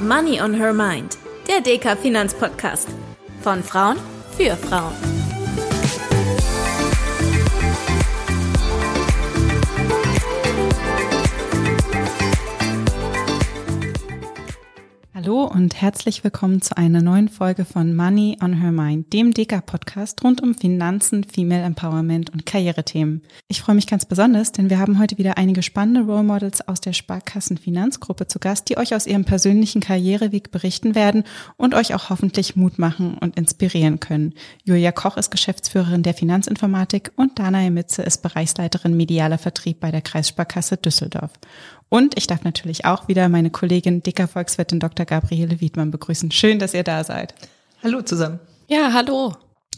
Money on Her Mind, der DK Finanzpodcast. Von Frauen für Frauen. Hallo und herzlich willkommen zu einer neuen Folge von Money on Her Mind, dem Deka-Podcast rund um Finanzen, Female Empowerment und Karrierethemen. Ich freue mich ganz besonders, denn wir haben heute wieder einige spannende Role Models aus der Sparkassen Finanzgruppe zu Gast, die euch aus ihrem persönlichen Karriereweg berichten werden und euch auch hoffentlich Mut machen und inspirieren können. Julia Koch ist Geschäftsführerin der Finanzinformatik und Dana Mitze ist Bereichsleiterin medialer Vertrieb bei der Kreissparkasse Düsseldorf. Und ich darf natürlich auch wieder meine Kollegin dicker Volkswirtin Dr. Gabriele Wiedmann begrüßen. Schön, dass ihr da seid. Hallo zusammen. Ja, hallo.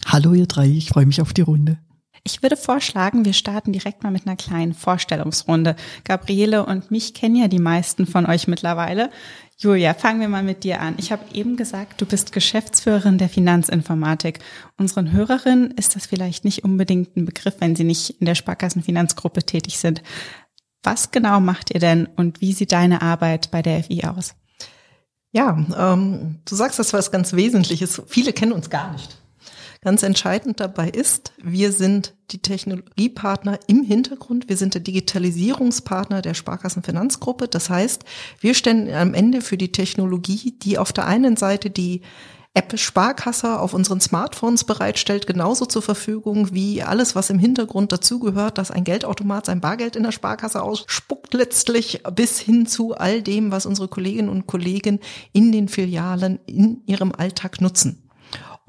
Hallo ihr drei, ich freue mich auf die Runde. Ich würde vorschlagen, wir starten direkt mal mit einer kleinen Vorstellungsrunde. Gabriele und mich kennen ja die meisten von euch mittlerweile. Julia, fangen wir mal mit dir an. Ich habe eben gesagt, du bist Geschäftsführerin der Finanzinformatik. Unseren Hörerinnen ist das vielleicht nicht unbedingt ein Begriff, wenn sie nicht in der Sparkassenfinanzgruppe tätig sind. Was genau macht ihr denn und wie sieht deine Arbeit bei der FI aus? Ja, ähm, du sagst das was ganz Wesentliches. Viele kennen uns gar nicht. Ganz entscheidend dabei ist, wir sind die Technologiepartner im Hintergrund. Wir sind der Digitalisierungspartner der Sparkassenfinanzgruppe. Das heißt, wir stellen am Ende für die Technologie, die auf der einen Seite die App Sparkasse auf unseren Smartphones bereitstellt, genauso zur Verfügung wie alles, was im Hintergrund dazugehört, dass ein Geldautomat sein Bargeld in der Sparkasse ausspuckt, letztlich bis hin zu all dem, was unsere Kolleginnen und Kollegen in den Filialen in ihrem Alltag nutzen.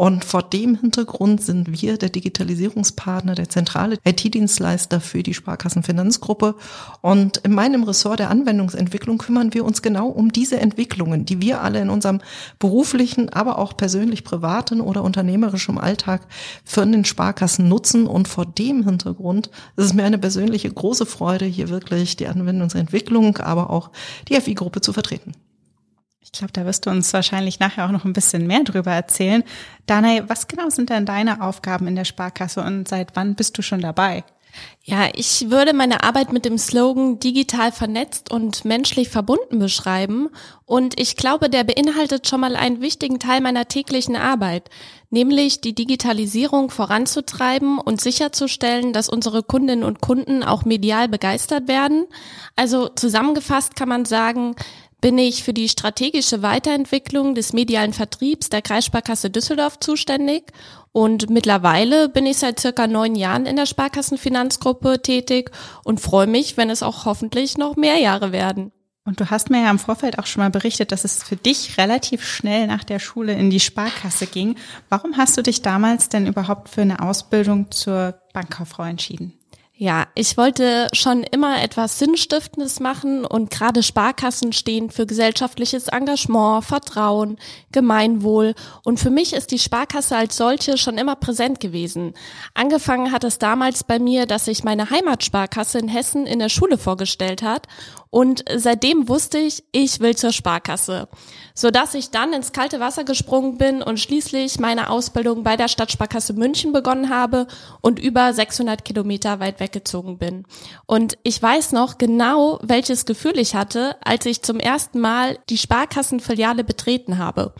Und vor dem Hintergrund sind wir der Digitalisierungspartner, der zentrale IT-Dienstleister für die Sparkassenfinanzgruppe. Und in meinem Ressort der Anwendungsentwicklung kümmern wir uns genau um diese Entwicklungen, die wir alle in unserem beruflichen, aber auch persönlich privaten oder unternehmerischen Alltag für den Sparkassen nutzen. Und vor dem Hintergrund ist es mir eine persönliche große Freude, hier wirklich die Anwendungsentwicklung, aber auch die FI-Gruppe zu vertreten. Ich glaube, da wirst du uns wahrscheinlich nachher auch noch ein bisschen mehr drüber erzählen. Danae, was genau sind denn deine Aufgaben in der Sparkasse und seit wann bist du schon dabei? Ja, ich würde meine Arbeit mit dem Slogan digital vernetzt und menschlich verbunden beschreiben. Und ich glaube, der beinhaltet schon mal einen wichtigen Teil meiner täglichen Arbeit, nämlich die Digitalisierung voranzutreiben und sicherzustellen, dass unsere Kundinnen und Kunden auch medial begeistert werden. Also zusammengefasst kann man sagen, bin ich für die strategische Weiterentwicklung des medialen Vertriebs der Kreissparkasse Düsseldorf zuständig und mittlerweile bin ich seit circa neun Jahren in der Sparkassenfinanzgruppe tätig und freue mich, wenn es auch hoffentlich noch mehr Jahre werden. Und du hast mir ja im Vorfeld auch schon mal berichtet, dass es für dich relativ schnell nach der Schule in die Sparkasse ging. Warum hast du dich damals denn überhaupt für eine Ausbildung zur Bankkauffrau entschieden? Ja, ich wollte schon immer etwas Sinnstiftendes machen und gerade Sparkassen stehen für gesellschaftliches Engagement, Vertrauen, Gemeinwohl und für mich ist die Sparkasse als solche schon immer präsent gewesen. Angefangen hat es damals bei mir, dass sich meine Heimatsparkasse in Hessen in der Schule vorgestellt hat und seitdem wusste ich, ich will zur Sparkasse, so dass ich dann ins kalte Wasser gesprungen bin und schließlich meine Ausbildung bei der Stadtsparkasse München begonnen habe und über 600 Kilometer weit weggezogen bin. Und ich weiß noch genau, welches Gefühl ich hatte, als ich zum ersten Mal die Sparkassenfiliale betreten habe.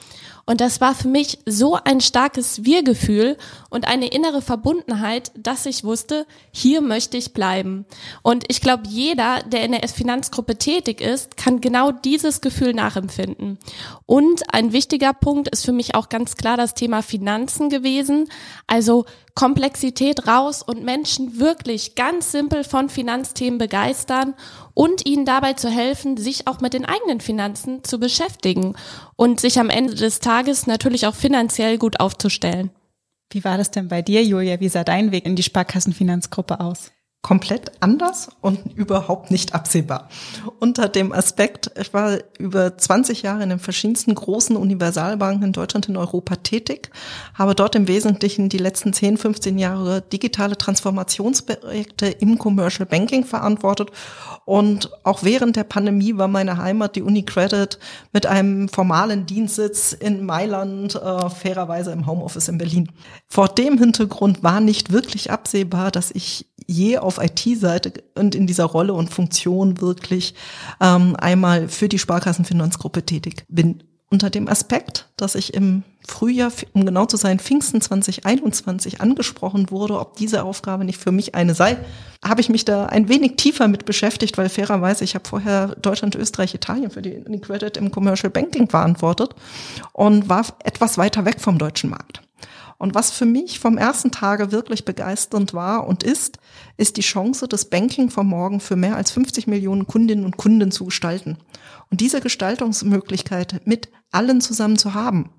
Und das war für mich so ein starkes Wir-Gefühl und eine innere Verbundenheit, dass ich wusste, hier möchte ich bleiben. Und ich glaube, jeder, der in der Finanzgruppe tätig ist, kann genau dieses Gefühl nachempfinden. Und ein wichtiger Punkt ist für mich auch ganz klar das Thema Finanzen gewesen. Also Komplexität raus und Menschen wirklich ganz simpel von Finanzthemen begeistern und ihnen dabei zu helfen, sich auch mit den eigenen Finanzen zu beschäftigen und sich am Ende des Tages natürlich auch finanziell gut aufzustellen. Wie war das denn bei dir, Julia? Wie sah dein Weg in die Sparkassenfinanzgruppe aus? Komplett anders und überhaupt nicht absehbar. Unter dem Aspekt, ich war über 20 Jahre in den verschiedensten großen Universalbanken in Deutschland und Europa tätig, habe dort im Wesentlichen die letzten 10, 15 Jahre digitale Transformationsprojekte im Commercial Banking verantwortet und auch während der Pandemie war meine Heimat die Uni Credit mit einem formalen Dienstsitz in Mailand, äh, fairerweise im Homeoffice in Berlin. Vor dem Hintergrund war nicht wirklich absehbar, dass ich je auf auf IT-Seite und in dieser Rolle und Funktion wirklich ähm, einmal für die Sparkassenfinanzgruppe tätig bin. Unter dem Aspekt, dass ich im Frühjahr, um genau zu sein, Pfingsten 2021 angesprochen wurde, ob diese Aufgabe nicht für mich eine sei, habe ich mich da ein wenig tiefer mit beschäftigt, weil fairerweise, ich habe vorher Deutschland, Österreich, Italien für die, Credit im Commercial Banking verantwortet und war etwas weiter weg vom deutschen Markt. Und was für mich vom ersten Tage wirklich begeisternd war und ist, ist die Chance, das Banking von morgen für mehr als 50 Millionen Kundinnen und Kunden zu gestalten. Und diese Gestaltungsmöglichkeit mit allen zusammen zu haben,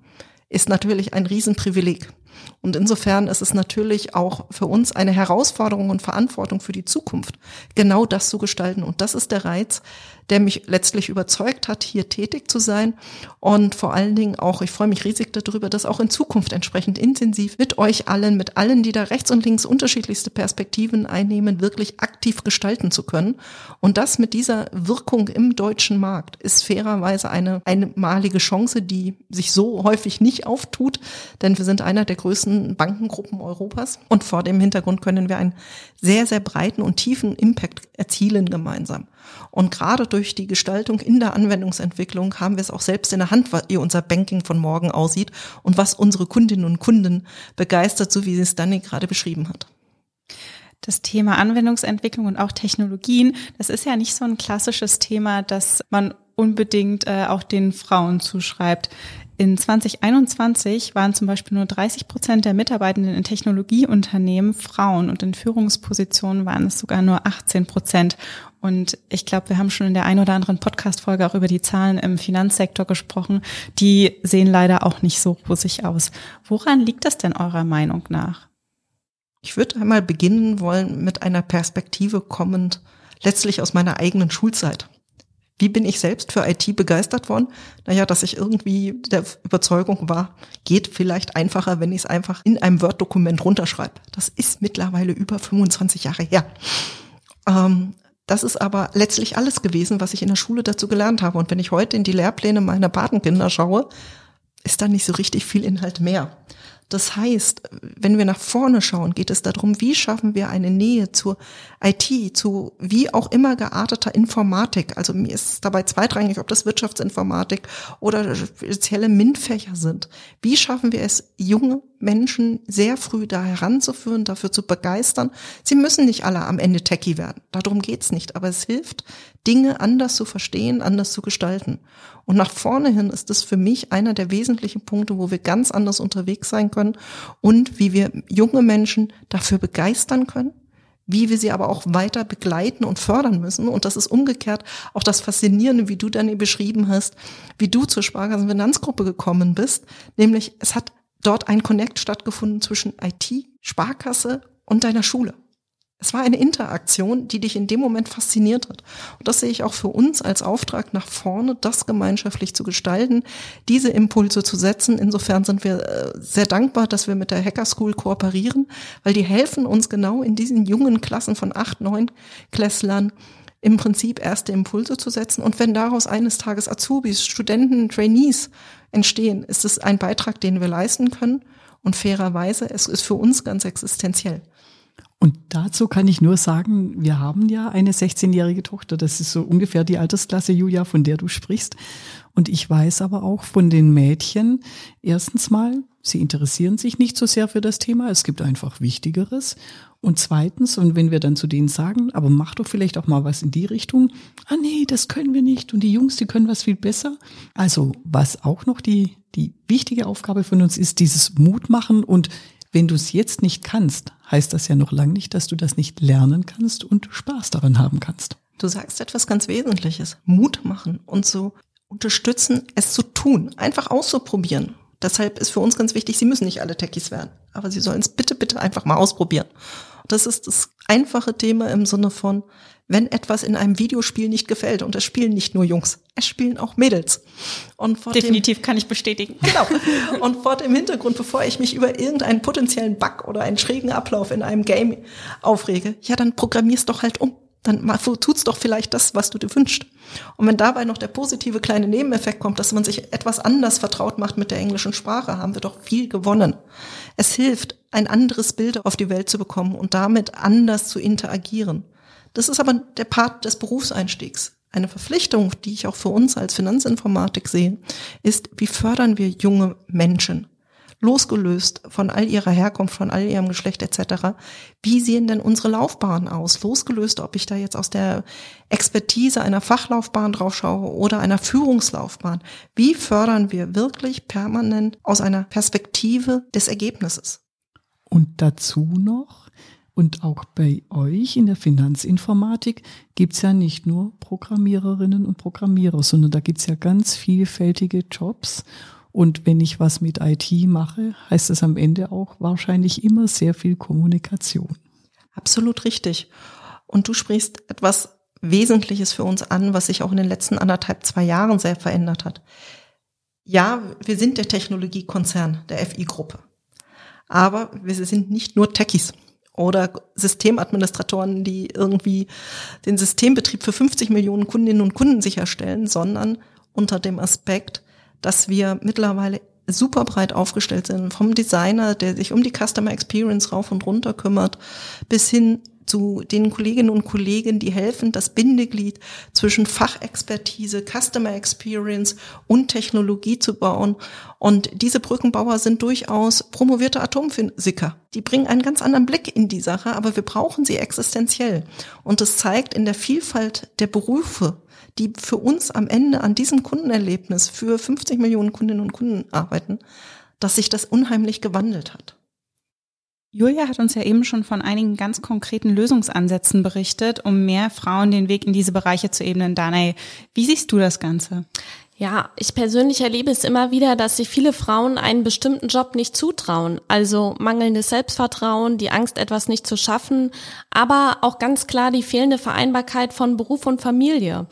ist natürlich ein Riesenprivileg. Und insofern ist es natürlich auch für uns eine Herausforderung und Verantwortung für die Zukunft, genau das zu gestalten. Und das ist der Reiz, der mich letztlich überzeugt hat, hier tätig zu sein. Und vor allen Dingen auch, ich freue mich riesig darüber, das auch in Zukunft entsprechend intensiv mit euch allen, mit allen, die da rechts und links unterschiedlichste Perspektiven einnehmen, wirklich aktiv gestalten zu können. Und das mit dieser Wirkung im deutschen Markt ist fairerweise eine einmalige Chance, die sich so häufig nicht auftut, denn wir sind einer der größten Bankengruppen Europas. Und vor dem Hintergrund können wir einen sehr, sehr breiten und tiefen Impact erzielen gemeinsam. Und gerade durch die Gestaltung in der Anwendungsentwicklung haben wir es auch selbst in der Hand, wie unser Banking von morgen aussieht und was unsere Kundinnen und Kunden begeistert, so wie es Danny gerade beschrieben hat. Das Thema Anwendungsentwicklung und auch Technologien, das ist ja nicht so ein klassisches Thema, das man unbedingt äh, auch den Frauen zuschreibt. In 2021 waren zum Beispiel nur 30 Prozent der Mitarbeitenden in Technologieunternehmen Frauen und in Führungspositionen waren es sogar nur 18 Prozent. Und ich glaube, wir haben schon in der ein oder anderen Podcast-Folge auch über die Zahlen im Finanzsektor gesprochen. Die sehen leider auch nicht so rosig aus. Woran liegt das denn eurer Meinung nach? Ich würde einmal beginnen wollen mit einer Perspektive kommend, letztlich aus meiner eigenen Schulzeit. Wie bin ich selbst für IT begeistert worden? Naja, dass ich irgendwie der Überzeugung war, geht vielleicht einfacher, wenn ich es einfach in einem Word-Dokument runterschreibe. Das ist mittlerweile über 25 Jahre her. Ähm, das ist aber letztlich alles gewesen, was ich in der Schule dazu gelernt habe. Und wenn ich heute in die Lehrpläne meiner Patenkinder schaue, ist da nicht so richtig viel Inhalt mehr. Das heißt, wenn wir nach vorne schauen, geht es darum, wie schaffen wir eine Nähe zur IT, zu wie auch immer gearteter Informatik. Also mir ist dabei zweitrangig, ob das Wirtschaftsinformatik oder spezielle MINT-Fächer sind. Wie schaffen wir es, junge Menschen sehr früh da heranzuführen, dafür zu begeistern? Sie müssen nicht alle am Ende Techie werden. Darum geht's nicht. Aber es hilft, Dinge anders zu verstehen, anders zu gestalten. Und nach vorne hin ist es für mich einer der wesentlichen Punkte, wo wir ganz anders unterwegs sein können und wie wir junge Menschen dafür begeistern können, wie wir sie aber auch weiter begleiten und fördern müssen. Und das ist umgekehrt auch das Faszinierende, wie du dann beschrieben hast, wie du zur Sparkassenfinanzgruppe gekommen bist. Nämlich, es hat dort ein Connect stattgefunden zwischen IT, Sparkasse und deiner Schule. Es war eine Interaktion, die dich in dem Moment fasziniert hat. Und das sehe ich auch für uns als Auftrag nach vorne, das gemeinschaftlich zu gestalten, diese Impulse zu setzen. Insofern sind wir äh, sehr dankbar, dass wir mit der Hacker School kooperieren, weil die helfen uns genau in diesen jungen Klassen von acht, neun Klässlern im Prinzip erste Impulse zu setzen. Und wenn daraus eines Tages Azubis, Studenten, Trainees entstehen, ist es ein Beitrag, den wir leisten können. Und fairerweise, es ist für uns ganz existenziell. Und dazu kann ich nur sagen, wir haben ja eine 16-jährige Tochter. Das ist so ungefähr die Altersklasse, Julia, von der du sprichst. Und ich weiß aber auch von den Mädchen, erstens mal, sie interessieren sich nicht so sehr für das Thema. Es gibt einfach Wichtigeres. Und zweitens, und wenn wir dann zu denen sagen, aber mach doch vielleicht auch mal was in die Richtung. Ah, nee, das können wir nicht. Und die Jungs, die können was viel besser. Also, was auch noch die, die wichtige Aufgabe von uns ist, dieses Mut machen und wenn du es jetzt nicht kannst, heißt das ja noch lange nicht, dass du das nicht lernen kannst und Spaß daran haben kannst. Du sagst etwas ganz Wesentliches. Mut machen und so unterstützen, es zu tun. Einfach auszuprobieren. Deshalb ist für uns ganz wichtig, sie müssen nicht alle Techies werden. Aber sie sollen es bitte, bitte einfach mal ausprobieren. Das ist das einfache Thema im Sinne von, wenn etwas in einem Videospiel nicht gefällt, und es spielen nicht nur Jungs, es spielen auch Mädels. Und vor Definitiv dem, kann ich bestätigen. Genau. Und vor dem Hintergrund, bevor ich mich über irgendeinen potenziellen Bug oder einen schrägen Ablauf in einem Game aufrege, ja, dann programmier's doch halt um. Dann tut's doch vielleicht das, was du dir wünschst. Und wenn dabei noch der positive kleine Nebeneffekt kommt, dass man sich etwas anders vertraut macht mit der englischen Sprache, haben wir doch viel gewonnen. Es hilft, ein anderes Bild auf die Welt zu bekommen und damit anders zu interagieren. Das ist aber der Part des Berufseinstiegs. Eine Verpflichtung, die ich auch für uns als Finanzinformatik sehe, ist, wie fördern wir junge Menschen? Losgelöst von all ihrer Herkunft, von all ihrem Geschlecht etc. Wie sehen denn unsere Laufbahnen aus? Losgelöst, ob ich da jetzt aus der Expertise einer Fachlaufbahn drauf schaue oder einer Führungslaufbahn. Wie fördern wir wirklich permanent aus einer Perspektive des Ergebnisses? Und dazu noch, und auch bei euch in der Finanzinformatik gibt's ja nicht nur Programmiererinnen und Programmierer, sondern da gibt's ja ganz vielfältige Jobs. Und wenn ich was mit IT mache, heißt es am Ende auch wahrscheinlich immer sehr viel Kommunikation. Absolut richtig. Und du sprichst etwas Wesentliches für uns an, was sich auch in den letzten anderthalb, zwei Jahren sehr verändert hat. Ja, wir sind der Technologiekonzern der FI-Gruppe. Aber wir sind nicht nur Techies oder Systemadministratoren, die irgendwie den Systembetrieb für 50 Millionen Kundinnen und Kunden sicherstellen, sondern unter dem Aspekt, dass wir mittlerweile super breit aufgestellt sind, vom Designer, der sich um die Customer Experience rauf und runter kümmert, bis hin zu den Kolleginnen und Kollegen, die helfen, das Bindeglied zwischen Fachexpertise, Customer Experience und Technologie zu bauen. Und diese Brückenbauer sind durchaus promovierte Atomphysiker. Die bringen einen ganz anderen Blick in die Sache, aber wir brauchen sie existenziell. Und es zeigt in der Vielfalt der Berufe, die für uns am Ende an diesem Kundenerlebnis für 50 Millionen Kundinnen und Kunden arbeiten, dass sich das unheimlich gewandelt hat. Julia hat uns ja eben schon von einigen ganz konkreten Lösungsansätzen berichtet, um mehr Frauen den Weg in diese Bereiche zu ebnen. Danae, wie siehst du das Ganze? Ja, ich persönlich erlebe es immer wieder, dass sich viele Frauen einen bestimmten Job nicht zutrauen. Also mangelndes Selbstvertrauen, die Angst, etwas nicht zu schaffen, aber auch ganz klar die fehlende Vereinbarkeit von Beruf und Familie.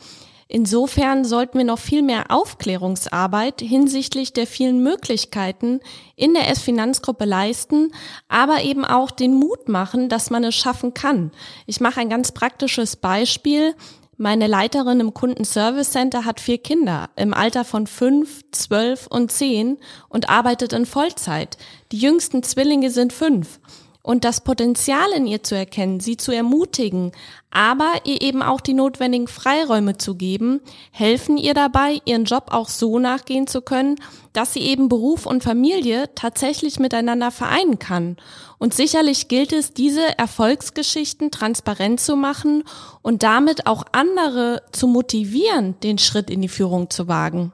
Insofern sollten wir noch viel mehr Aufklärungsarbeit hinsichtlich der vielen Möglichkeiten in der S-Finanzgruppe leisten, aber eben auch den Mut machen, dass man es schaffen kann. Ich mache ein ganz praktisches Beispiel. Meine Leiterin im Kundenservice Center hat vier Kinder im Alter von fünf, zwölf und zehn und arbeitet in Vollzeit. Die jüngsten Zwillinge sind fünf und das Potenzial in ihr zu erkennen, sie zu ermutigen, aber ihr eben auch die notwendigen Freiräume zu geben, helfen ihr dabei, ihren Job auch so nachgehen zu können, dass sie eben Beruf und Familie tatsächlich miteinander vereinen kann. Und sicherlich gilt es, diese Erfolgsgeschichten transparent zu machen und damit auch andere zu motivieren, den Schritt in die Führung zu wagen.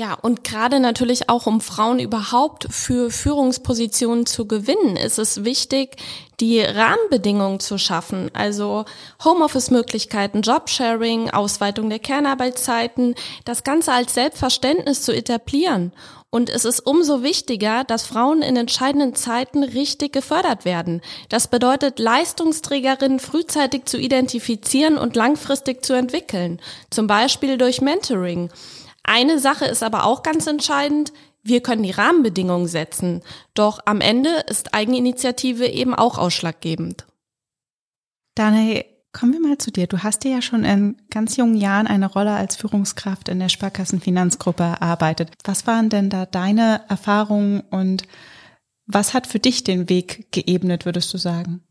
Ja, und gerade natürlich auch, um Frauen überhaupt für Führungspositionen zu gewinnen, ist es wichtig, die Rahmenbedingungen zu schaffen. Also Homeoffice-Möglichkeiten, Jobsharing, Ausweitung der Kernarbeitszeiten, das Ganze als Selbstverständnis zu etablieren. Und es ist umso wichtiger, dass Frauen in entscheidenden Zeiten richtig gefördert werden. Das bedeutet, Leistungsträgerinnen frühzeitig zu identifizieren und langfristig zu entwickeln. Zum Beispiel durch Mentoring. Eine Sache ist aber auch ganz entscheidend. Wir können die Rahmenbedingungen setzen. Doch am Ende ist Eigeninitiative eben auch ausschlaggebend. Daniel, kommen wir mal zu dir. Du hast dir ja schon in ganz jungen Jahren eine Rolle als Führungskraft in der Sparkassenfinanzgruppe erarbeitet. Was waren denn da deine Erfahrungen und was hat für dich den Weg geebnet, würdest du sagen?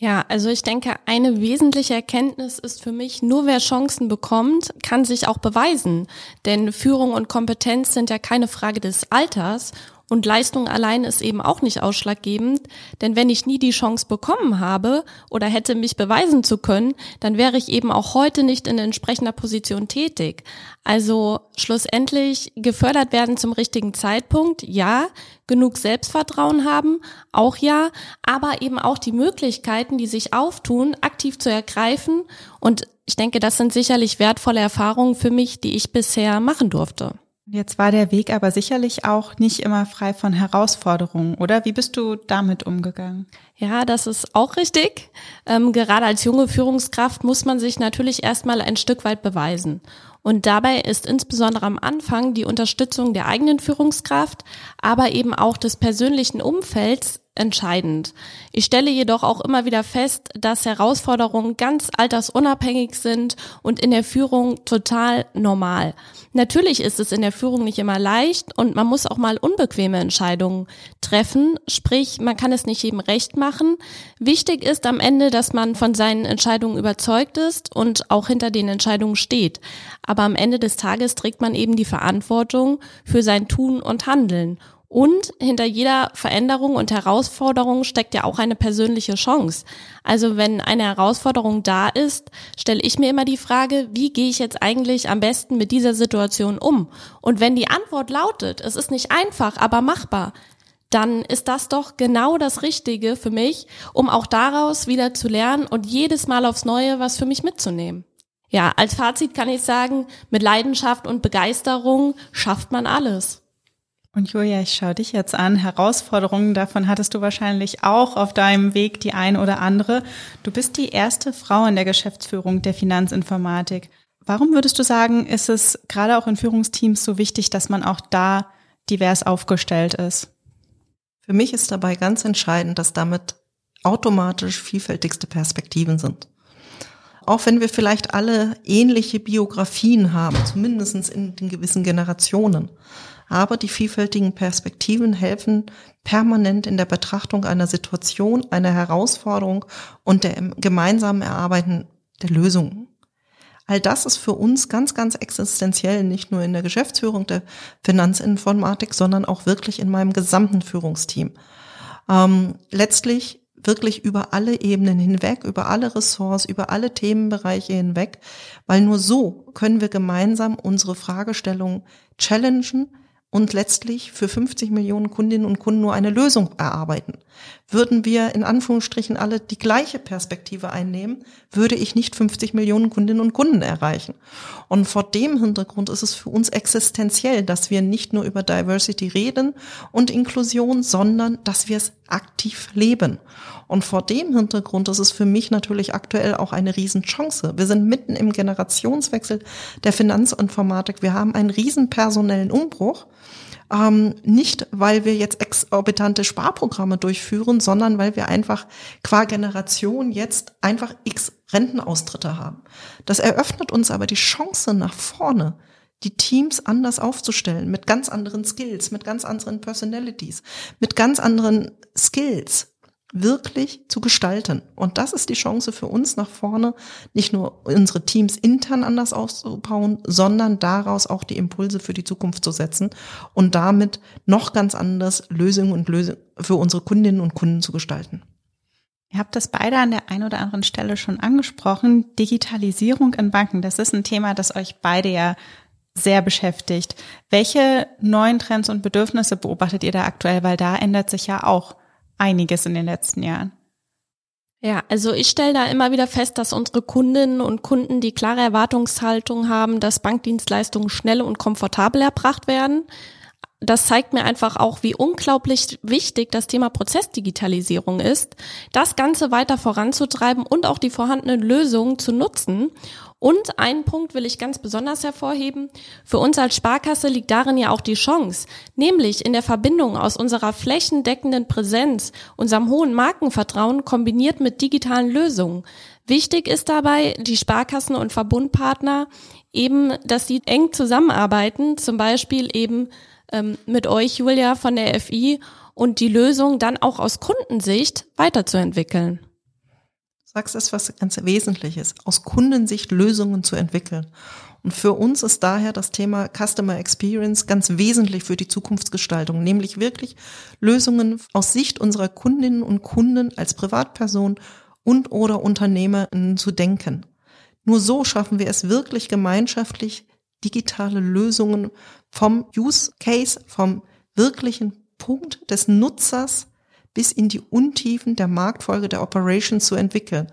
Ja, also ich denke, eine wesentliche Erkenntnis ist für mich, nur wer Chancen bekommt, kann sich auch beweisen. Denn Führung und Kompetenz sind ja keine Frage des Alters und Leistung allein ist eben auch nicht ausschlaggebend, denn wenn ich nie die Chance bekommen habe oder hätte mich beweisen zu können, dann wäre ich eben auch heute nicht in entsprechender Position tätig. Also schlussendlich gefördert werden zum richtigen Zeitpunkt, ja, genug Selbstvertrauen haben, auch ja, aber eben auch die Möglichkeiten, die sich auftun, aktiv zu ergreifen und ich denke, das sind sicherlich wertvolle Erfahrungen für mich, die ich bisher machen durfte. Jetzt war der Weg aber sicherlich auch nicht immer frei von Herausforderungen, oder? Wie bist du damit umgegangen? Ja, das ist auch richtig. Ähm, gerade als junge Führungskraft muss man sich natürlich erstmal ein Stück weit beweisen. Und dabei ist insbesondere am Anfang die Unterstützung der eigenen Führungskraft, aber eben auch des persönlichen Umfelds entscheidend. Ich stelle jedoch auch immer wieder fest, dass Herausforderungen ganz altersunabhängig sind und in der Führung total normal. Natürlich ist es in der Führung nicht immer leicht und man muss auch mal unbequeme Entscheidungen treffen, sprich man kann es nicht jedem recht machen. Wichtig ist am Ende, dass man von seinen Entscheidungen überzeugt ist und auch hinter den Entscheidungen steht. Aber am Ende des Tages trägt man eben die Verantwortung für sein Tun und Handeln. Und hinter jeder Veränderung und Herausforderung steckt ja auch eine persönliche Chance. Also wenn eine Herausforderung da ist, stelle ich mir immer die Frage, wie gehe ich jetzt eigentlich am besten mit dieser Situation um? Und wenn die Antwort lautet, es ist nicht einfach, aber machbar, dann ist das doch genau das Richtige für mich, um auch daraus wieder zu lernen und jedes Mal aufs Neue was für mich mitzunehmen. Ja, als Fazit kann ich sagen, mit Leidenschaft und Begeisterung schafft man alles. Und Julia, ich schaue dich jetzt an. Herausforderungen, davon hattest du wahrscheinlich auch auf deinem Weg die ein oder andere. Du bist die erste Frau in der Geschäftsführung der Finanzinformatik. Warum würdest du sagen, ist es gerade auch in Führungsteams so wichtig, dass man auch da divers aufgestellt ist? Für mich ist dabei ganz entscheidend, dass damit automatisch vielfältigste Perspektiven sind. Auch wenn wir vielleicht alle ähnliche Biografien haben, zumindest in den gewissen Generationen, aber die vielfältigen Perspektiven helfen permanent in der Betrachtung einer Situation, einer Herausforderung und der gemeinsamen Erarbeiten der Lösungen. All das ist für uns ganz, ganz existenziell, nicht nur in der Geschäftsführung der Finanzinformatik, sondern auch wirklich in meinem gesamten Führungsteam. Ähm, letztlich wirklich über alle Ebenen hinweg, über alle Ressorts, über alle Themenbereiche hinweg, weil nur so können wir gemeinsam unsere Fragestellungen challengen, und letztlich für 50 Millionen Kundinnen und Kunden nur eine Lösung erarbeiten. Würden wir in Anführungsstrichen alle die gleiche Perspektive einnehmen, würde ich nicht 50 Millionen Kundinnen und Kunden erreichen. Und vor dem Hintergrund ist es für uns existenziell, dass wir nicht nur über Diversity reden und Inklusion, sondern dass wir es aktiv leben. Und vor dem Hintergrund ist es für mich natürlich aktuell auch eine Riesenchance. Wir sind mitten im Generationswechsel der Finanzinformatik. Wir haben einen riesen personellen Umbruch. Ähm, nicht, weil wir jetzt exorbitante Sparprogramme durchführen, sondern weil wir einfach qua Generation jetzt einfach x Rentenaustritte haben. Das eröffnet uns aber die Chance nach vorne, die Teams anders aufzustellen, mit ganz anderen Skills, mit ganz anderen Personalities, mit ganz anderen Skills wirklich zu gestalten. Und das ist die Chance für uns nach vorne, nicht nur unsere Teams intern anders auszubauen, sondern daraus auch die Impulse für die Zukunft zu setzen und damit noch ganz anders Lösungen und Lösungen für unsere Kundinnen und Kunden zu gestalten. Ihr habt das beide an der einen oder anderen Stelle schon angesprochen. Digitalisierung in Banken, das ist ein Thema, das euch beide ja sehr beschäftigt. Welche neuen Trends und Bedürfnisse beobachtet ihr da aktuell? Weil da ändert sich ja auch einiges in den letzten Jahren. Ja, also ich stelle da immer wieder fest, dass unsere Kundinnen und Kunden die klare Erwartungshaltung haben, dass Bankdienstleistungen schnell und komfortabel erbracht werden. Das zeigt mir einfach auch, wie unglaublich wichtig das Thema Prozessdigitalisierung ist, das Ganze weiter voranzutreiben und auch die vorhandenen Lösungen zu nutzen und einen Punkt will ich ganz besonders hervorheben. Für uns als Sparkasse liegt darin ja auch die Chance, nämlich in der Verbindung aus unserer flächendeckenden Präsenz, unserem hohen Markenvertrauen kombiniert mit digitalen Lösungen. Wichtig ist dabei, die Sparkassen und Verbundpartner eben, dass sie eng zusammenarbeiten, zum Beispiel eben ähm, mit euch, Julia, von der FI und die Lösung dann auch aus Kundensicht weiterzuentwickeln sagst es was ganz Wesentliches, aus Kundensicht Lösungen zu entwickeln. Und für uns ist daher das Thema Customer Experience ganz wesentlich für die Zukunftsgestaltung, nämlich wirklich Lösungen aus Sicht unserer Kundinnen und Kunden als Privatperson und oder Unternehmer zu denken. Nur so schaffen wir es wirklich gemeinschaftlich, digitale Lösungen vom Use Case, vom wirklichen Punkt des Nutzers bis in die Untiefen der Marktfolge der Operations zu entwickeln.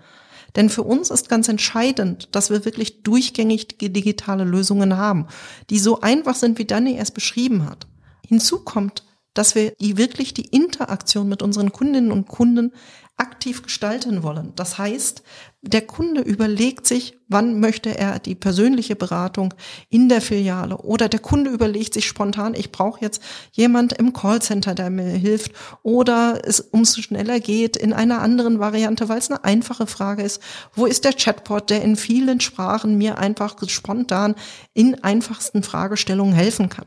Denn für uns ist ganz entscheidend, dass wir wirklich durchgängig digitale Lösungen haben, die so einfach sind, wie Danny es beschrieben hat. Hinzu kommt, dass wir die wirklich die Interaktion mit unseren Kundinnen und Kunden aktiv gestalten wollen. Das heißt, der Kunde überlegt sich, wann möchte er die persönliche Beratung in der Filiale oder der Kunde überlegt sich spontan, ich brauche jetzt jemand im Callcenter, der mir hilft oder es ums schneller geht in einer anderen Variante, weil es eine einfache Frage ist. Wo ist der Chatbot, der in vielen Sprachen mir einfach spontan in einfachsten Fragestellungen helfen kann?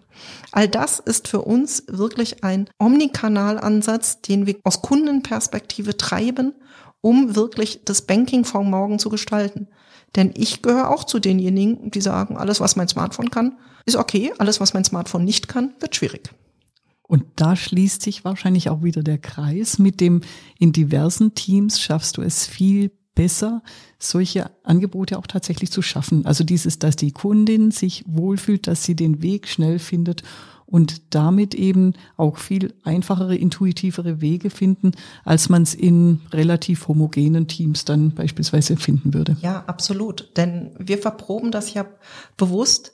All das ist für uns wirklich ein Omnikanalansatz, den wir aus Kundenperspektive treiben um wirklich das Banking von morgen zu gestalten. Denn ich gehöre auch zu denjenigen, die sagen, alles, was mein Smartphone kann, ist okay, alles, was mein Smartphone nicht kann, wird schwierig. Und da schließt sich wahrscheinlich auch wieder der Kreis. Mit dem in diversen Teams schaffst du es viel besser, solche Angebote auch tatsächlich zu schaffen. Also dieses, dass die Kundin sich wohlfühlt, dass sie den Weg schnell findet und damit eben auch viel einfachere, intuitivere Wege finden, als man es in relativ homogenen Teams dann beispielsweise finden würde. Ja, absolut. Denn wir verproben das ja bewusst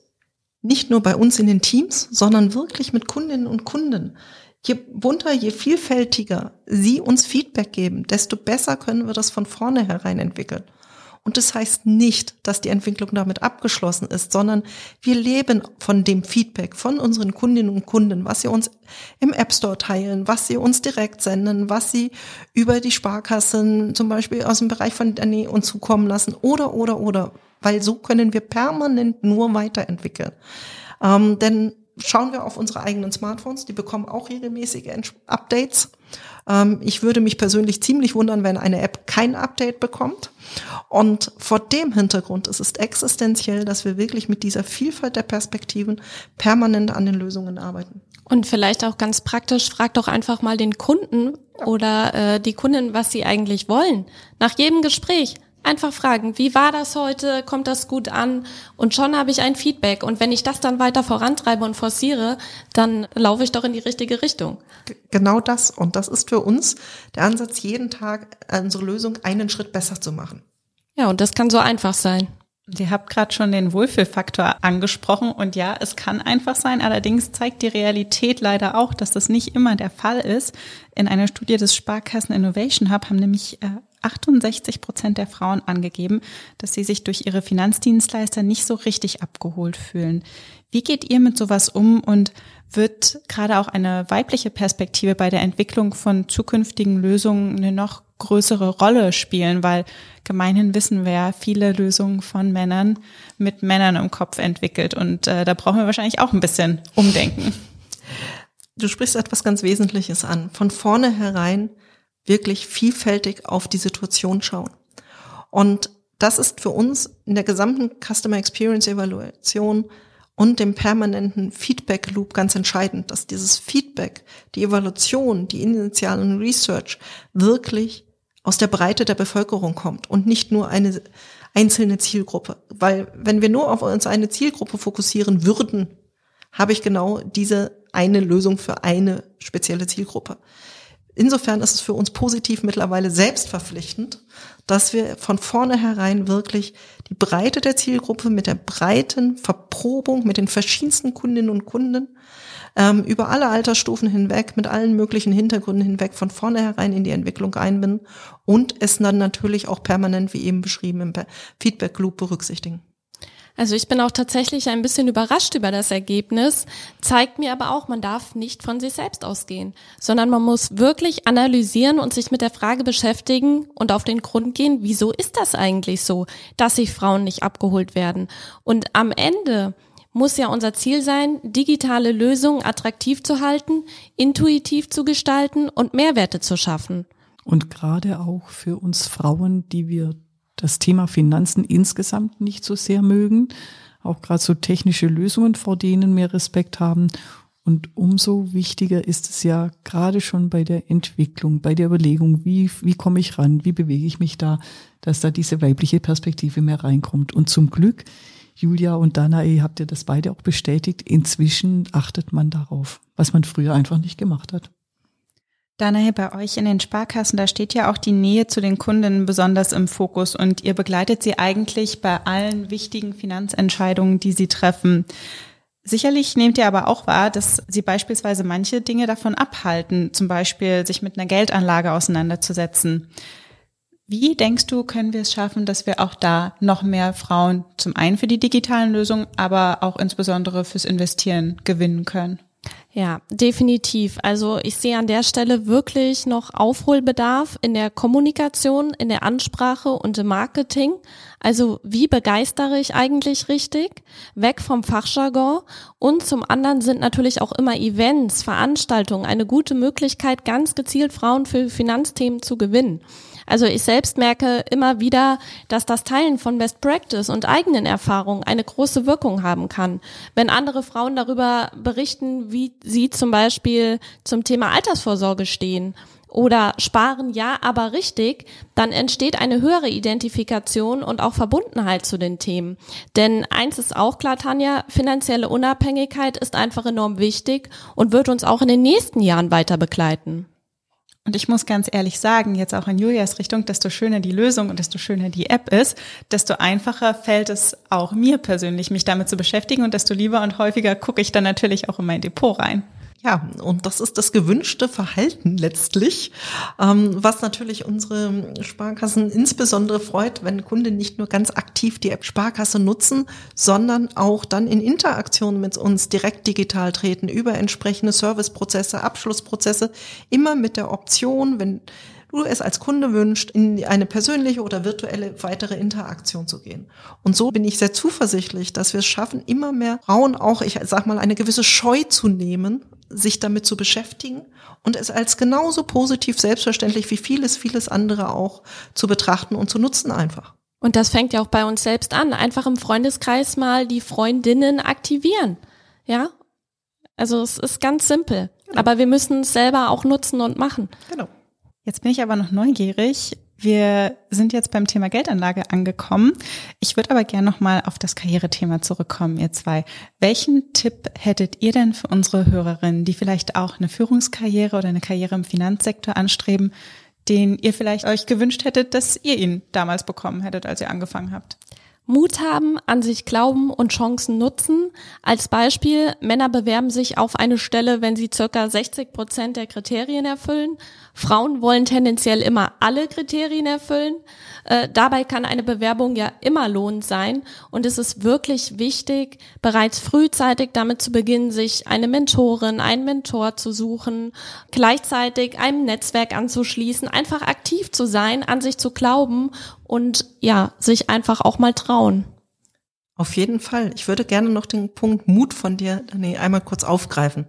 nicht nur bei uns in den Teams, sondern wirklich mit Kundinnen und Kunden. Je bunter, je vielfältiger sie uns Feedback geben, desto besser können wir das von vorne herein entwickeln. Und das heißt nicht, dass die Entwicklung damit abgeschlossen ist, sondern wir leben von dem Feedback von unseren Kundinnen und Kunden, was sie uns im App Store teilen, was sie uns direkt senden, was sie über die Sparkassen zum Beispiel aus dem Bereich von Nähe uns zukommen lassen oder, oder, oder. Weil so können wir permanent nur weiterentwickeln. Ähm, denn schauen wir auf unsere eigenen Smartphones, die bekommen auch regelmäßige Updates. Ähm, ich würde mich persönlich ziemlich wundern, wenn eine App kein Update bekommt. Und vor dem Hintergrund ist es existenziell, dass wir wirklich mit dieser Vielfalt der Perspektiven permanent an den Lösungen arbeiten. Und vielleicht auch ganz praktisch, frag doch einfach mal den Kunden oder äh, die Kundin, was sie eigentlich wollen. Nach jedem Gespräch einfach fragen, wie war das heute, kommt das gut an? Und schon habe ich ein Feedback. Und wenn ich das dann weiter vorantreibe und forciere, dann laufe ich doch in die richtige Richtung. Genau das. Und das ist für uns der Ansatz, jeden Tag unsere Lösung einen Schritt besser zu machen. Ja, und das kann so einfach sein. Ihr habt gerade schon den Wohlfühlfaktor angesprochen und ja, es kann einfach sein. Allerdings zeigt die Realität leider auch, dass das nicht immer der Fall ist. In einer Studie des Sparkassen Innovation Hub haben nämlich 68 äh, Prozent der Frauen angegeben, dass sie sich durch ihre Finanzdienstleister nicht so richtig abgeholt fühlen. Wie geht ihr mit sowas um und wird gerade auch eine weibliche Perspektive bei der Entwicklung von zukünftigen Lösungen eine noch größere Rolle spielen, weil gemeinhin wissen wir, viele Lösungen von Männern mit Männern im Kopf entwickelt und äh, da brauchen wir wahrscheinlich auch ein bisschen Umdenken. Du sprichst etwas ganz Wesentliches an. Von vornherein wirklich vielfältig auf die Situation schauen. Und das ist für uns in der gesamten Customer Experience Evaluation und dem permanenten Feedback Loop ganz entscheidend, dass dieses Feedback, die Evaluation, die initialen Research wirklich aus der Breite der Bevölkerung kommt und nicht nur eine einzelne Zielgruppe. Weil wenn wir nur auf uns eine Zielgruppe fokussieren würden, habe ich genau diese eine Lösung für eine spezielle Zielgruppe. Insofern ist es für uns positiv mittlerweile selbstverpflichtend, dass wir von vornherein wirklich die Breite der Zielgruppe mit der breiten Verprobung mit den verschiedensten Kundinnen und Kunden ähm, über alle Altersstufen hinweg, mit allen möglichen Hintergründen hinweg von vornherein in die Entwicklung einbinden und es dann natürlich auch permanent, wie eben beschrieben, im Feedback Loop berücksichtigen. Also ich bin auch tatsächlich ein bisschen überrascht über das Ergebnis, zeigt mir aber auch, man darf nicht von sich selbst ausgehen, sondern man muss wirklich analysieren und sich mit der Frage beschäftigen und auf den Grund gehen, wieso ist das eigentlich so, dass sich Frauen nicht abgeholt werden? Und am Ende muss ja unser Ziel sein, digitale Lösungen attraktiv zu halten, intuitiv zu gestalten und Mehrwerte zu schaffen. Und gerade auch für uns Frauen, die wir das Thema Finanzen insgesamt nicht so sehr mögen, auch gerade so technische Lösungen, vor denen mehr Respekt haben. Und umso wichtiger ist es ja gerade schon bei der Entwicklung, bei der Überlegung, wie, wie komme ich ran, wie bewege ich mich da, dass da diese weibliche Perspektive mehr reinkommt. Und zum Glück Julia und Danae, habt ihr das beide auch bestätigt. Inzwischen achtet man darauf, was man früher einfach nicht gemacht hat. Danae, bei euch in den Sparkassen, da steht ja auch die Nähe zu den Kunden besonders im Fokus und ihr begleitet sie eigentlich bei allen wichtigen Finanzentscheidungen, die sie treffen. Sicherlich nehmt ihr aber auch wahr, dass sie beispielsweise manche Dinge davon abhalten, zum Beispiel sich mit einer Geldanlage auseinanderzusetzen. Wie denkst du, können wir es schaffen, dass wir auch da noch mehr Frauen zum einen für die digitalen Lösungen, aber auch insbesondere fürs Investieren gewinnen können? Ja, definitiv. Also ich sehe an der Stelle wirklich noch Aufholbedarf in der Kommunikation, in der Ansprache und im Marketing. Also wie begeistere ich eigentlich richtig? Weg vom Fachjargon. Und zum anderen sind natürlich auch immer Events, Veranstaltungen eine gute Möglichkeit, ganz gezielt Frauen für Finanzthemen zu gewinnen. Also ich selbst merke immer wieder, dass das Teilen von Best Practice und eigenen Erfahrungen eine große Wirkung haben kann. Wenn andere Frauen darüber berichten, wie sie zum Beispiel zum Thema Altersvorsorge stehen oder sparen ja, aber richtig, dann entsteht eine höhere Identifikation und auch Verbundenheit zu den Themen. Denn eins ist auch klar, Tanja, finanzielle Unabhängigkeit ist einfach enorm wichtig und wird uns auch in den nächsten Jahren weiter begleiten. Und ich muss ganz ehrlich sagen, jetzt auch in Julias Richtung, desto schöner die Lösung und desto schöner die App ist, desto einfacher fällt es auch mir persönlich, mich damit zu beschäftigen und desto lieber und häufiger gucke ich dann natürlich auch in mein Depot rein. Ja, und das ist das gewünschte Verhalten letztlich, ähm, was natürlich unsere Sparkassen insbesondere freut, wenn Kunden nicht nur ganz aktiv die App Sparkasse nutzen, sondern auch dann in Interaktion mit uns direkt digital treten über entsprechende Serviceprozesse, Abschlussprozesse, immer mit der Option, wenn du es als Kunde wünscht, in eine persönliche oder virtuelle weitere Interaktion zu gehen. Und so bin ich sehr zuversichtlich, dass wir es schaffen, immer mehr Frauen auch, ich sag mal, eine gewisse Scheu zu nehmen, sich damit zu beschäftigen und es als genauso positiv selbstverständlich wie vieles, vieles andere auch zu betrachten und zu nutzen einfach. Und das fängt ja auch bei uns selbst an. Einfach im Freundeskreis mal die Freundinnen aktivieren. Ja? Also es ist ganz simpel. Genau. Aber wir müssen es selber auch nutzen und machen. Genau. Jetzt bin ich aber noch neugierig. Wir sind jetzt beim Thema Geldanlage angekommen. Ich würde aber gerne nochmal auf das Karrierethema zurückkommen, ihr zwei. Welchen Tipp hättet ihr denn für unsere Hörerinnen, die vielleicht auch eine Führungskarriere oder eine Karriere im Finanzsektor anstreben, den ihr vielleicht euch gewünscht hättet, dass ihr ihn damals bekommen hättet, als ihr angefangen habt? Mut haben, an sich glauben und Chancen nutzen. Als Beispiel, Männer bewerben sich auf eine Stelle, wenn sie circa 60 Prozent der Kriterien erfüllen. Frauen wollen tendenziell immer alle Kriterien erfüllen. Äh, dabei kann eine Bewerbung ja immer lohnend sein und es ist wirklich wichtig, bereits frühzeitig damit zu beginnen, sich eine Mentorin, einen Mentor zu suchen, gleichzeitig einem Netzwerk anzuschließen, einfach aktiv zu sein, an sich zu glauben und ja, sich einfach auch mal trauen. Auf jeden Fall. Ich würde gerne noch den Punkt Mut von dir, nee, einmal kurz aufgreifen.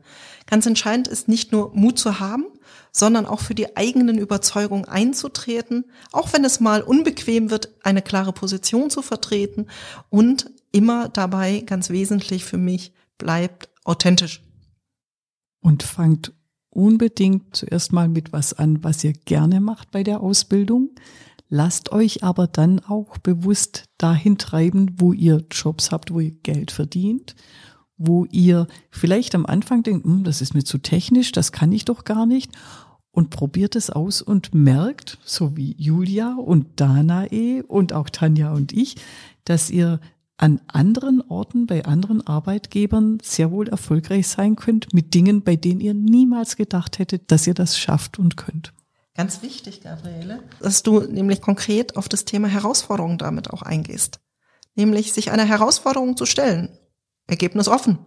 Ganz entscheidend ist nicht nur Mut zu haben, sondern auch für die eigenen Überzeugungen einzutreten, auch wenn es mal unbequem wird, eine klare Position zu vertreten und immer dabei ganz wesentlich für mich bleibt authentisch. Und fangt unbedingt zuerst mal mit was an, was ihr gerne macht bei der Ausbildung. Lasst euch aber dann auch bewusst dahin treiben, wo ihr Jobs habt, wo ihr Geld verdient, wo ihr vielleicht am Anfang denkt, hm, das ist mir zu technisch, das kann ich doch gar nicht. Und probiert es aus und merkt, so wie Julia und Danae und auch Tanja und ich, dass ihr an anderen Orten, bei anderen Arbeitgebern sehr wohl erfolgreich sein könnt mit Dingen, bei denen ihr niemals gedacht hättet, dass ihr das schafft und könnt. Ganz wichtig, Gabriele, dass du nämlich konkret auf das Thema Herausforderungen damit auch eingehst. Nämlich sich einer Herausforderung zu stellen. Ergebnis offen.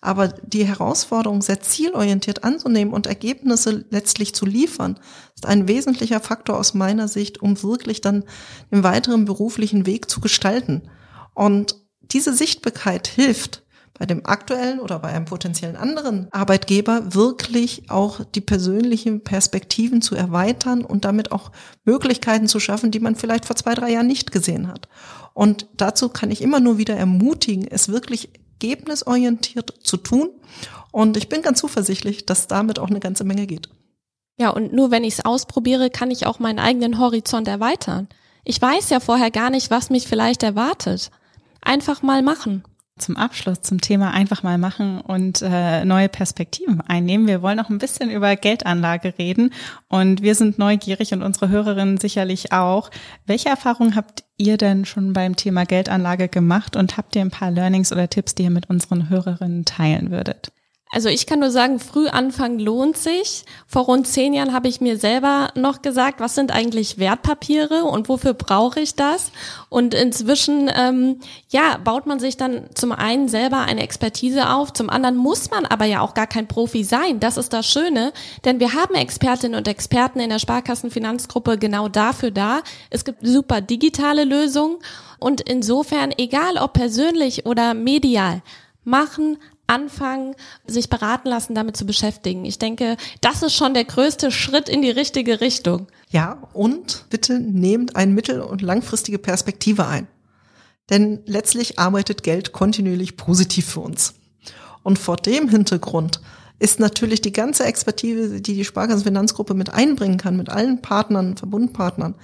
Aber die Herausforderung sehr zielorientiert anzunehmen und Ergebnisse letztlich zu liefern, ist ein wesentlicher Faktor aus meiner Sicht, um wirklich dann den weiteren beruflichen Weg zu gestalten. Und diese Sichtbarkeit hilft, bei dem aktuellen oder bei einem potenziellen anderen Arbeitgeber wirklich auch die persönlichen Perspektiven zu erweitern und damit auch Möglichkeiten zu schaffen, die man vielleicht vor zwei, drei Jahren nicht gesehen hat. Und dazu kann ich immer nur wieder ermutigen, es wirklich ergebnisorientiert zu tun. Und ich bin ganz zuversichtlich, dass damit auch eine ganze Menge geht. Ja, und nur wenn ich es ausprobiere, kann ich auch meinen eigenen Horizont erweitern. Ich weiß ja vorher gar nicht, was mich vielleicht erwartet. Einfach mal machen. Zum Abschluss zum Thema einfach mal machen und äh, neue Perspektiven einnehmen. Wir wollen noch ein bisschen über Geldanlage reden und wir sind neugierig und unsere Hörerinnen sicherlich auch. Welche Erfahrungen habt ihr denn schon beim Thema Geldanlage gemacht und habt ihr ein paar Learnings oder Tipps, die ihr mit unseren Hörerinnen teilen würdet? Also ich kann nur sagen, früh anfangen lohnt sich. Vor rund zehn Jahren habe ich mir selber noch gesagt, was sind eigentlich Wertpapiere und wofür brauche ich das? Und inzwischen, ähm, ja, baut man sich dann zum einen selber eine Expertise auf, zum anderen muss man aber ja auch gar kein Profi sein. Das ist das Schöne, denn wir haben Expertinnen und Experten in der Sparkassenfinanzgruppe genau dafür da. Es gibt super digitale Lösungen und insofern, egal ob persönlich oder medial, machen, anfangen, sich beraten lassen, damit zu beschäftigen. Ich denke, das ist schon der größte Schritt in die richtige Richtung. Ja, und bitte nehmt eine mittel- und langfristige Perspektive ein. Denn letztlich arbeitet Geld kontinuierlich positiv für uns. Und vor dem Hintergrund ist natürlich die ganze Expertise, die die Sparkassenfinanzgruppe mit einbringen kann, mit allen Partnern, Verbundpartnern,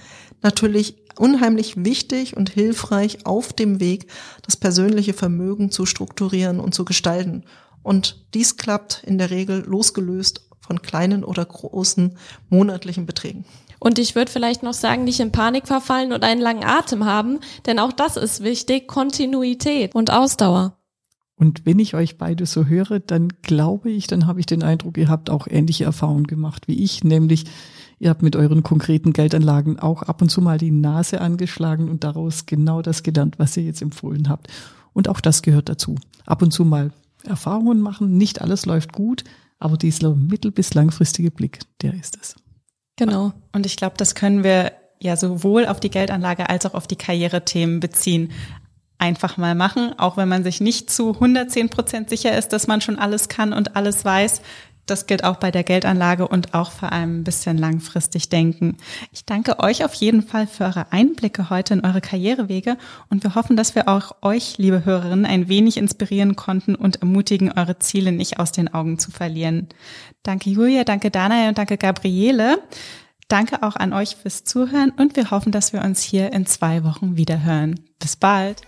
natürlich unheimlich wichtig und hilfreich auf dem Weg, das persönliche Vermögen zu strukturieren und zu gestalten. Und dies klappt in der Regel losgelöst von kleinen oder großen monatlichen Beträgen. Und ich würde vielleicht noch sagen, nicht in Panik verfallen und einen langen Atem haben, denn auch das ist wichtig, Kontinuität und Ausdauer. Und wenn ich euch beide so höre, dann glaube ich, dann habe ich den Eindruck, ihr habt auch ähnliche Erfahrungen gemacht wie ich, nämlich Ihr habt mit euren konkreten Geldanlagen auch ab und zu mal die Nase angeschlagen und daraus genau das gelernt, was ihr jetzt empfohlen habt. Und auch das gehört dazu. Ab und zu mal Erfahrungen machen. Nicht alles läuft gut, aber dieser mittel- bis langfristige Blick, der ist es. Genau. Und ich glaube, das können wir ja sowohl auf die Geldanlage als auch auf die Karrierethemen beziehen. Einfach mal machen, auch wenn man sich nicht zu 110 Prozent sicher ist, dass man schon alles kann und alles weiß, das gilt auch bei der Geldanlage und auch vor allem ein bisschen langfristig denken. Ich danke euch auf jeden Fall für eure Einblicke heute in eure Karrierewege und wir hoffen, dass wir auch euch, liebe Hörerinnen, ein wenig inspirieren konnten und ermutigen, eure Ziele nicht aus den Augen zu verlieren. Danke Julia, danke Dana und danke Gabriele. Danke auch an euch fürs Zuhören und wir hoffen, dass wir uns hier in zwei Wochen wieder hören. Bis bald.